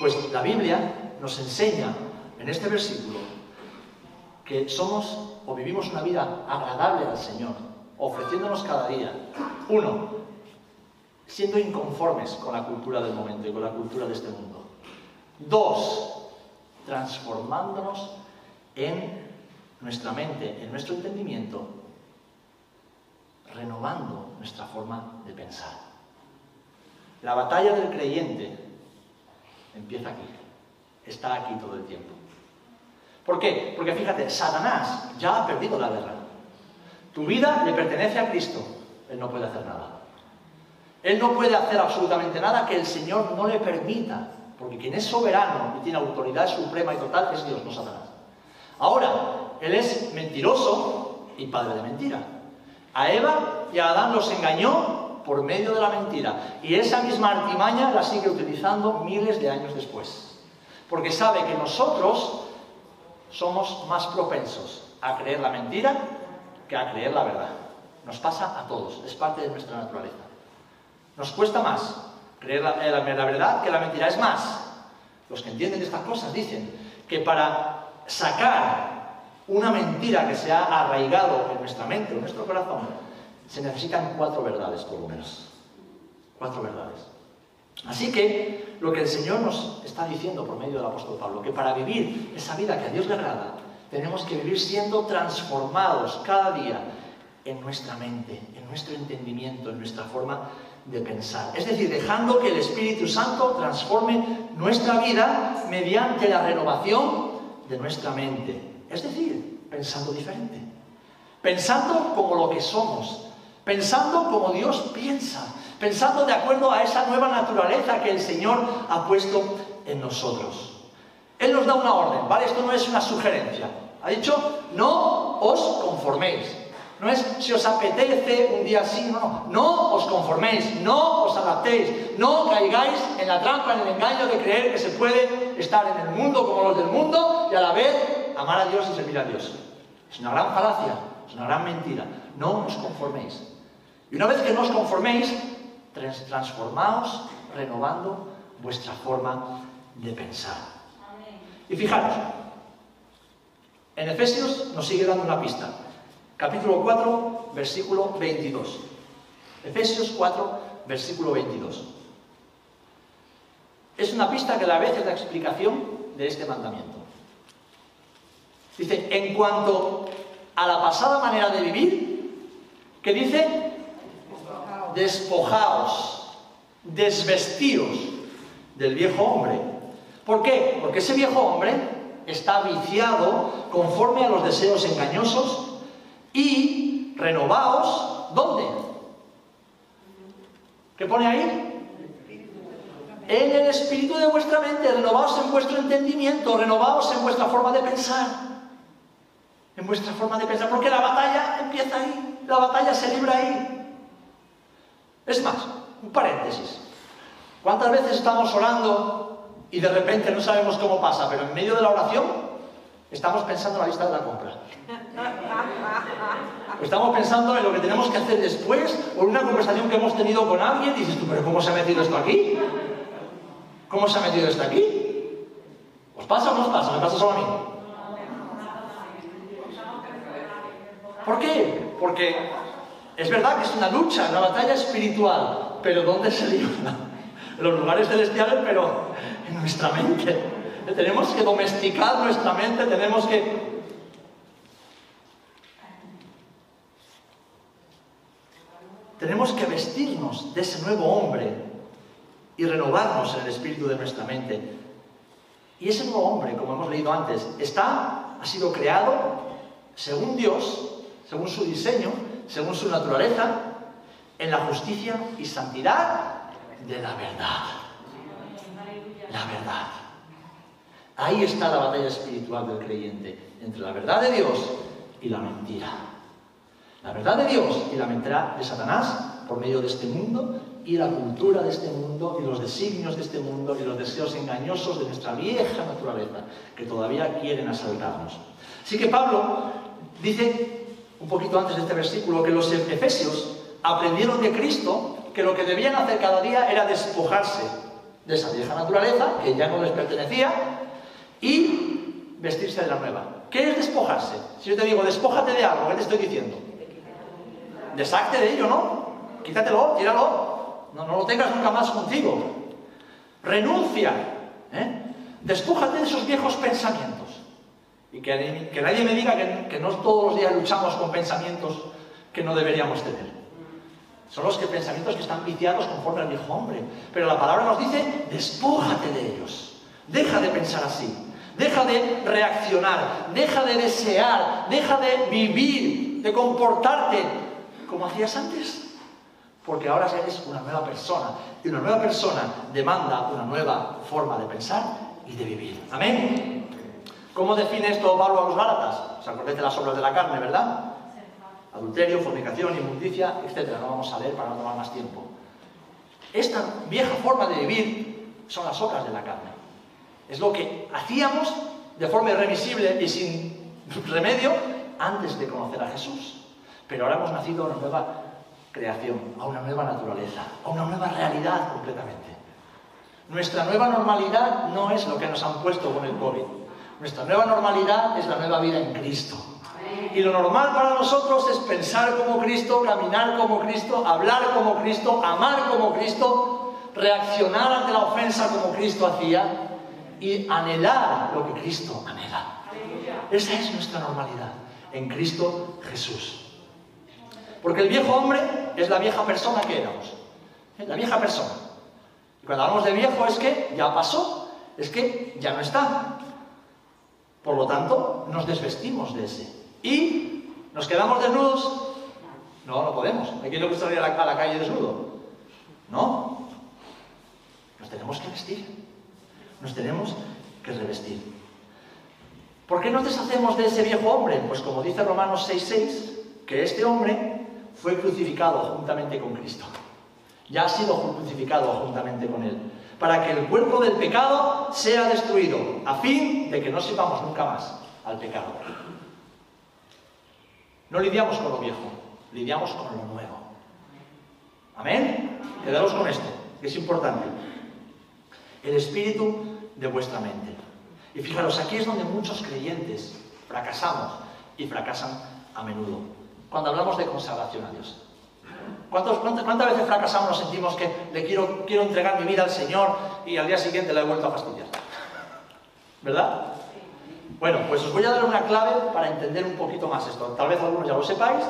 pues la Biblia nos enseña en este versículo que somos o vivimos una vida agradable al Señor, ofreciéndonos cada día. Uno, siendo inconformes con la cultura del momento y con la cultura de este mundo. Dos, transformándonos en nuestra mente, en nuestro entendimiento, renovando nuestra forma de pensar. La batalla del creyente empieza aquí, está aquí todo el tiempo. ¿Por qué? Porque fíjate, Satanás ya ha perdido la guerra. Tu vida le pertenece a Cristo, Él no puede hacer nada. Él no puede hacer absolutamente nada que el Señor no le permita porque quien es soberano y tiene autoridad suprema y total es Dios, no Satanás. Ahora, él es mentiroso y padre de mentira. A Eva y a Adán los engañó por medio de la mentira. Y esa misma artimaña la sigue utilizando miles de años después. Porque sabe que nosotros somos más propensos a creer la mentira que a creer la verdad. Nos pasa a todos, es parte de nuestra naturaleza. Nos cuesta más creer la, la, verdad que la mentira. Es más, los que entienden estas cosas, dicen que para sacar una mentira que se ha arraigado en nuestra mente, en nuestro corazón, se necesitan cuatro verdades por lo menos. Cuatro verdades. Así que lo que el Señor nos está diciendo por medio del apóstol Pablo, que para vivir esa vida que a Dios le agrada, tenemos que vivir siendo transformados cada día en nuestra mente, en nuestro entendimiento, en nuestra forma de pensar. Es decir, dejando que el Espíritu Santo transforme nuestra vida mediante la renovación de nuestra mente. Es decir, pensando diferente. Pensando como lo que somos. Pensando como Dios piensa. Pensando de acuerdo a esa nueva naturaleza que el Señor ha puesto en nosotros. Él nos da una orden, ¿vale? Esto no es una sugerencia. Ha dicho, no os conforméis. No es si os apetece un día así, no, no. os conforméis, no os adaptéis, no caigáis en la trampa, en el engaño de creer que se puede estar en el mundo como los del mundo y a la vez amar a Dios y servir a Dios. Es una gran falacia, es una gran mentira. No os conforméis. Y una vez que no os conforméis, transformaos renovando vuestra forma de pensar. Y fijaros, en Efesios nos sigue dando una pista capítulo 4, versículo 22. Efesios 4, versículo 22. Es una pista que a la vez es la explicación de este mandamiento. Dice, en cuanto a la pasada manera de vivir, ¿qué dice? Despojaos, desvestidos del viejo hombre. ¿Por qué? Porque ese viejo hombre está viciado conforme a los deseos engañosos y renovaos, ¿dónde? ¿Qué pone ahí? En el espíritu de vuestra mente, renovaos en vuestro entendimiento, renovaos en vuestra forma de pensar. En vuestra forma de pensar, porque la batalla empieza ahí, la batalla se libra ahí. Es más, un paréntesis. ¿Cuántas veces estamos orando y de repente no sabemos cómo pasa, pero en medio de la oración estamos pensando en la lista de la compra? Estamos pensando en lo que tenemos que hacer después o en una conversación que hemos tenido con alguien dices tú, pero ¿cómo se ha metido esto aquí? ¿Cómo se ha metido esto aquí? ¿Os pasa o no os pasa? ¿Me pasa solo a mí? ¿Por qué? Porque es verdad que es una lucha, una batalla espiritual, pero ¿dónde se libra? En los lugares celestiales, pero en nuestra mente. Tenemos que domesticar nuestra mente, tenemos que Tenemos que vestirnos de ese nuevo hombre y renovarnos en el espíritu de nuestra mente. Y ese nuevo hombre, como hemos leído antes, está, ha sido creado según Dios, según su diseño, según su naturaleza, en la justicia y santidad de la verdad. La verdad. Ahí está la batalla espiritual del creyente, entre la verdad de Dios y la mentira. La verdad de Dios y la mentira de Satanás por medio de este mundo y la cultura de este mundo y los designios de este mundo y los deseos engañosos de nuestra vieja naturaleza que todavía quieren asaltarnos. Así que Pablo dice un poquito antes de este versículo que los efesios aprendieron de Cristo que lo que debían hacer cada día era despojarse de esa vieja naturaleza que ya no les pertenecía y vestirse de la nueva. ¿Qué es despojarse? Si yo te digo, despójate de algo, ¿qué te estoy diciendo? deshacte de ello, ¿no? Quítatelo, tíralo. No, no lo tengas nunca más contigo. Renuncia. ¿eh? Despújate de esos viejos pensamientos. Y que, que nadie me diga que, que, no todos los días luchamos con pensamientos que no deberíamos tener. Son los que, pensamientos que están viciados conforme al viejo hombre. Pero la palabra nos dice, despójate de ellos. Deja de pensar así. Deja de reaccionar. Deja de desear. Deja de vivir, de comportarte como hacías antes. Porque ahora eres una nueva persona. Y una nueva persona demanda una nueva forma de pensar y de vivir. Amén. ¿Cómo define esto Pablo a los Gálatas? ¿Os acordáis de las obras de la carne, verdad? Adulterio, fornicación, inmundicia, etc. No vamos a leer para no tomar más tiempo. Esta vieja forma de vivir son las obras de la carne. Es lo que hacíamos de forma irremisible y sin remedio antes de conocer a Jesús. Pero ahora hemos nacido a una nueva creación, a una nueva naturaleza, a una nueva realidad completamente. Nuestra nueva normalidad no es lo que nos han puesto con el COVID. Nuestra nueva normalidad es la nueva vida en Cristo. Y lo normal para nosotros es pensar como Cristo, caminar como Cristo, hablar como Cristo, amar como Cristo, reaccionar ante la ofensa como Cristo hacía y anhelar lo que Cristo anhela. Esa es nuestra normalidad en Cristo Jesús. Porque el viejo hombre es la vieja persona que éramos. La vieja persona. Y cuando hablamos de viejo es que ya pasó, es que ya no está. Por lo tanto, nos desvestimos de ese. ¿Y nos quedamos desnudos? No, no podemos. ¿A quién le gustaría ir a la calle desnudo? No. Nos tenemos que vestir. Nos tenemos que revestir. ¿Por qué nos deshacemos de ese viejo hombre? Pues como dice Romanos 6.6, que este hombre fue crucificado juntamente con Cristo. Ya ha sido crucificado juntamente con Él. Para que el cuerpo del pecado sea destruido, a fin de que no sirvamos nunca más al pecado. No lidiamos con lo viejo, lidiamos con lo nuevo. Amén. Quedamos con esto, que es importante. El espíritu de vuestra mente. Y fijaros, aquí es donde muchos creyentes fracasamos y fracasan a menudo. Cuando hablamos de consagración a Dios. cuántas, veces fracasamos nos sentimos que le quiero, quiero entregar mi vida al Señor y al día siguiente le he vuelto a fastidiar? ¿Verdad? Bueno, pues os voy a dar una clave para entender un poquito más esto. Tal vez algunos ya lo sepáis,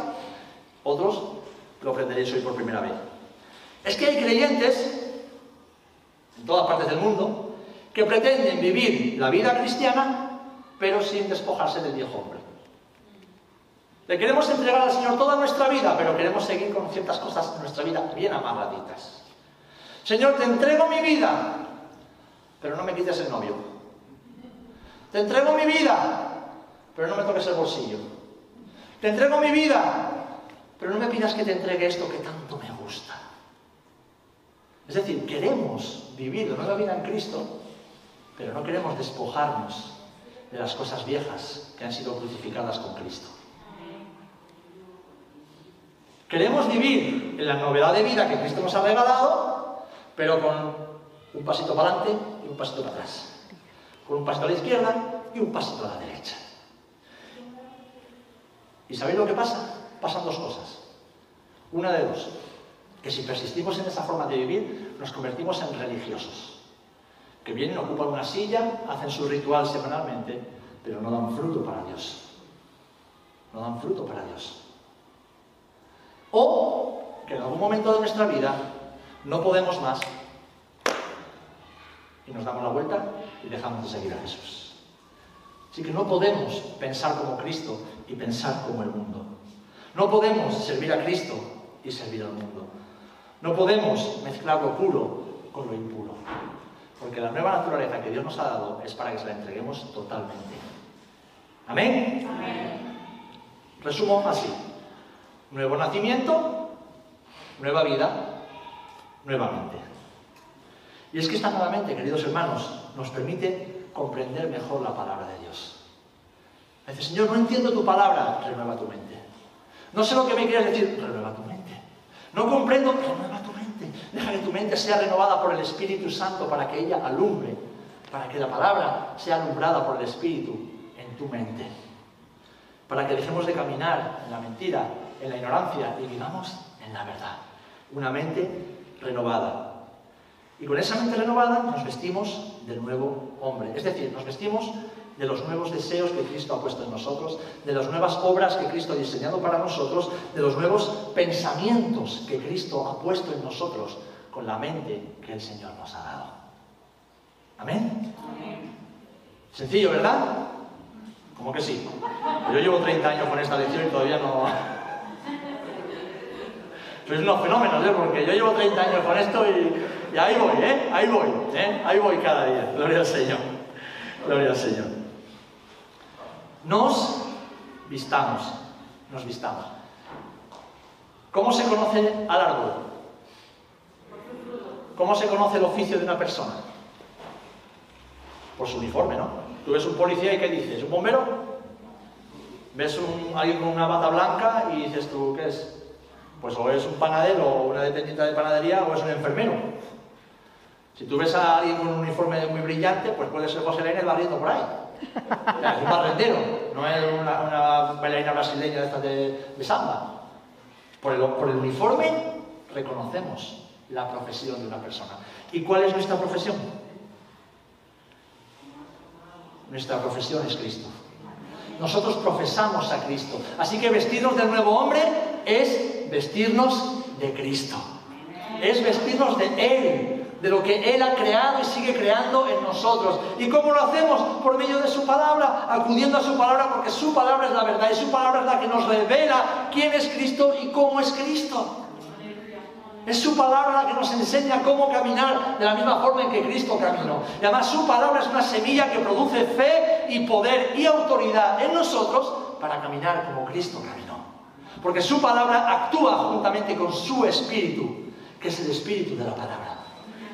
otros lo aprenderéis hoy por primera vez. Es que hay creyentes en todas partes del mundo que pretenden vivir la vida cristiana, pero sin despojarse del viejo hombre. Le queremos entregar al Señor toda nuestra vida, pero queremos seguir con ciertas cosas en nuestra vida bien amarraditas. Señor, te entrego mi vida, pero no me quites el novio. Te entrego mi vida, pero no me toques el bolsillo. Te entrego mi vida, pero no me pidas que te entregue esto que tanto me gusta. Es decir, queremos vivir la vida en Cristo, pero no queremos despojarnos de las cosas viejas que han sido crucificadas con Cristo. Queremos vivir en la novedad de vida que Cristo nos ha regalado, pero con un pasito para adelante y un pasito para atrás. Con un pasito a la izquierda y un pasito a la derecha. ¿Y sabéis lo que pasa? Pasan dos cosas. Una de dos. Que si persistimos en esa forma de vivir, nos convertimos en religiosos que vienen, ocupan una silla, hacen su ritual semanalmente, pero no dan fruto para Dios. No dan fruto para Dios. O que en algún momento de nuestra vida no podemos más y nos damos la vuelta y dejamos de seguir a Jesús. Así que no podemos pensar como Cristo y pensar como el mundo. No podemos servir a Cristo y servir al mundo. No podemos mezclar lo puro con lo impuro. Porque la nueva naturaleza que Dios nos ha dado es para que se la entreguemos totalmente. ¿Amén? Amén. Resumo así. Nuevo nacimiento, nueva vida, nuevamente. Y es que esta nuevamente, queridos hermanos, nos permite comprender mejor la palabra de Dios. Dice, Señor, no entiendo tu palabra, renueva tu mente. No sé lo que me quieres decir, renueva tu mente. No comprendo, renueva. Deja que tu mente sea renovada por el Espíritu Santo para que ella alumbre, para que la palabra sea alumbrada por el Espíritu en tu mente. Para que dejemos de caminar en la mentira, en la ignorancia y vivamos en la verdad. Una mente renovada. Y con esa mente renovada nos vestimos del nuevo hombre. Es decir, nos vestimos de los nuevos deseos que Cristo ha puesto en nosotros, de las nuevas obras que Cristo ha diseñado para nosotros, de los nuevos pensamientos que Cristo ha puesto en nosotros con la mente que el Señor nos ha dado. ¿Amén? Sencillo, ¿verdad? ¿Cómo que sí? Yo llevo 30 años con esta lección y todavía no... Sois unos fenómenos, ¿eh? Porque yo llevo 30 años con esto y, ahí voy, ¿eh? Ahí voy, ¿eh? Ahí voy cada día. Gloria al Señor. Gloria al Señor nos vistamos, nos vistamos. ¿Cómo se conoce al árbol? ¿Cómo se conoce el oficio de una persona? Por su uniforme, ¿no? Tú ves un policía y ¿qué dices? ¿Un bombero? ¿Ves un, alguien con una bata blanca y dices tú, ¿qué es? Pues o es un panadero o una dependiente de panadería o es un enfermero. Si tú ves a alguien con un uniforme muy brillante, pues puede ser José León barriendo por ahí. Un barrendero, no es una, una bailarina brasileña de, de, samba. Por el, por el uniforme reconocemos la profesión de una persona. ¿Y cuál es nuestra profesión? Nuestra profesión es Cristo. Nosotros profesamos a Cristo. Así que vestirnos del nuevo hombre es vestirnos de Cristo. Es vestirnos de Él, de lo que Él ha creado y sigue creando en nosotros. ¿Y cómo lo hacemos? Por medio de su palabra, acudiendo a su palabra, porque su palabra es la verdad y su palabra es la que nos revela quién es Cristo y cómo es Cristo. Es su palabra la que nos enseña cómo caminar de la misma forma en que Cristo caminó. Y además su palabra es una semilla que produce fe y poder y autoridad en nosotros para caminar como Cristo caminó. Porque su palabra actúa juntamente con su espíritu, que es el espíritu de la palabra.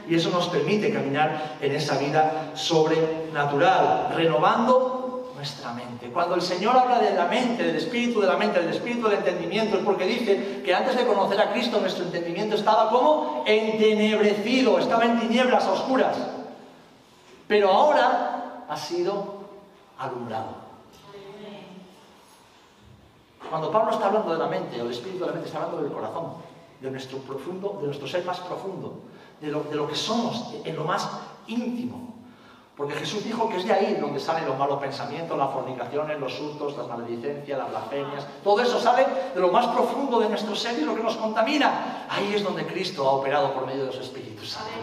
Y eso nos permite caminar en esa vida sobrenatural, renovando nuestra mente. Cuando el Señor habla de la mente, del espíritu de la mente, del espíritu del entendimiento, es porque dice que antes de conocer a Cristo nuestro entendimiento estaba como entenebrecido, estaba en tinieblas, oscuras. Pero ahora ha sido alumbrado. Cuando Pablo está hablando de la mente, o el espíritu de la mente, está hablando del corazón, de nuestro profundo, de nuestro ser más profundo, de lo, de lo que somos, en lo más íntimo. Porque Jesús dijo que es de ahí donde salen los malos pensamientos, las fornicaciones, los hurtos, las maledicencias, las blasfemias. Todo eso sale de lo más profundo de nuestro ser y lo que nos contamina. Ahí es donde Cristo ha operado por medio de los Espíritus Santos.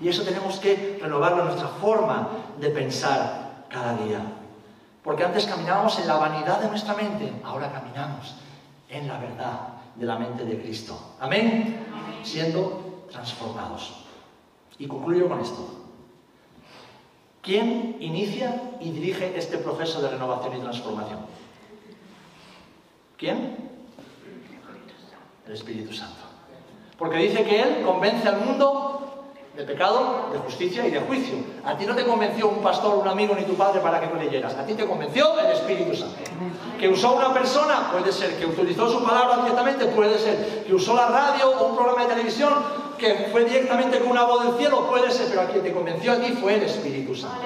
Y eso tenemos que renovarlo en nuestra forma de pensar cada día. Porque antes caminábamos en la vanidad de nuestra mente, ahora caminamos en la verdad de la mente de Cristo. Amén. Siendo transformados. Y concluyo con esto. ¿Quién inicia y dirige este proceso de renovación y transformación? ¿Quién? El Espíritu Santo. Porque dice que Él convence al mundo de pecado, de justicia y de juicio. A ti no te convenció un pastor, un amigo ni tu padre para que tú leyeras. A ti te convenció el Espíritu Santo. Que usó una persona, puede ser. Que utilizó su palabra directamente, puede ser. Que usó la radio o un programa de televisión, que fue directamente con una voz del cielo, puede ser, pero a quien te convenció a ti fue el Espíritu Santo.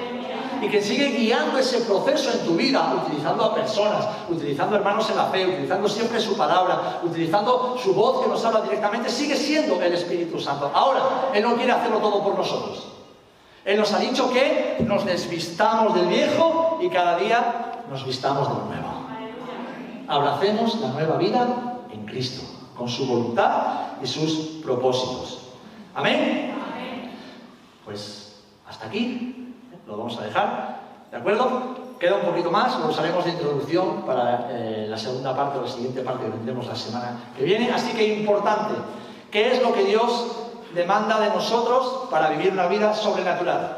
Y que sigue guiando ese proceso en tu vida, utilizando a personas, utilizando hermanos en la fe, utilizando siempre su palabra, utilizando su voz que nos habla directamente, sigue siendo el Espíritu Santo. Ahora, Él no quiere hacerlo todo por nosotros. Él nos ha dicho que nos desvistamos del viejo y cada día nos vistamos de lo nuevo. Abracemos la nueva vida en Cristo, con su voluntad y sus propósitos. Amén. Pues hasta aquí lo vamos a dejar. ¿De acuerdo? Queda un poquito más, lo usaremos de introducción para eh, la segunda parte o la siguiente parte que tendremos la semana que viene. Así que importante, ¿qué es lo que Dios demanda de nosotros para vivir una vida sobrenatural?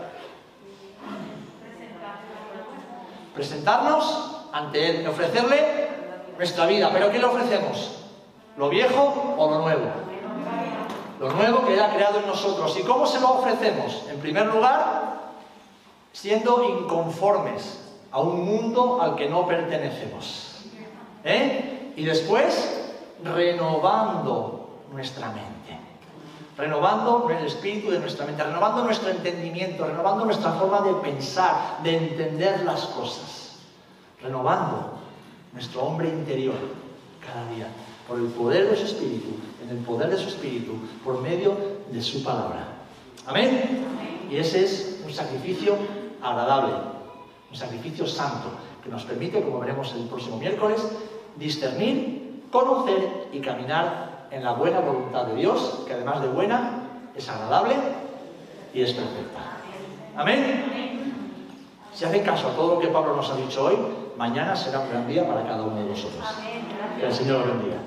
Presentarnos ante Él, ofrecerle nuestra vida. ¿Pero qué le ofrecemos? ¿Lo viejo o lo nuevo? lo nuevo que Él ha creado en nosotros. ¿Y cómo se lo ofrecemos? En primer lugar, siendo inconformes a un mundo al que no pertenecemos. ¿Eh? Y después, renovando nuestra mente. Renovando el espíritu de nuestra mente, renovando nuestro entendimiento, renovando nuestra forma de pensar, de entender las cosas. Renovando nuestro hombre interior cada día por el poder de su espíritu, en el poder de su espíritu, por medio de su palabra. Amén. Y ese es un sacrificio agradable, un sacrificio santo, que nos permite, como veremos el próximo miércoles, discernir, conocer y caminar en la buena voluntad de Dios, que además de buena, es agradable y es perfecta. Amén. Si hacen caso a todo lo que Pablo nos ha dicho hoy, mañana será un gran día para cada uno de vosotros. Que el Señor lo bendiga.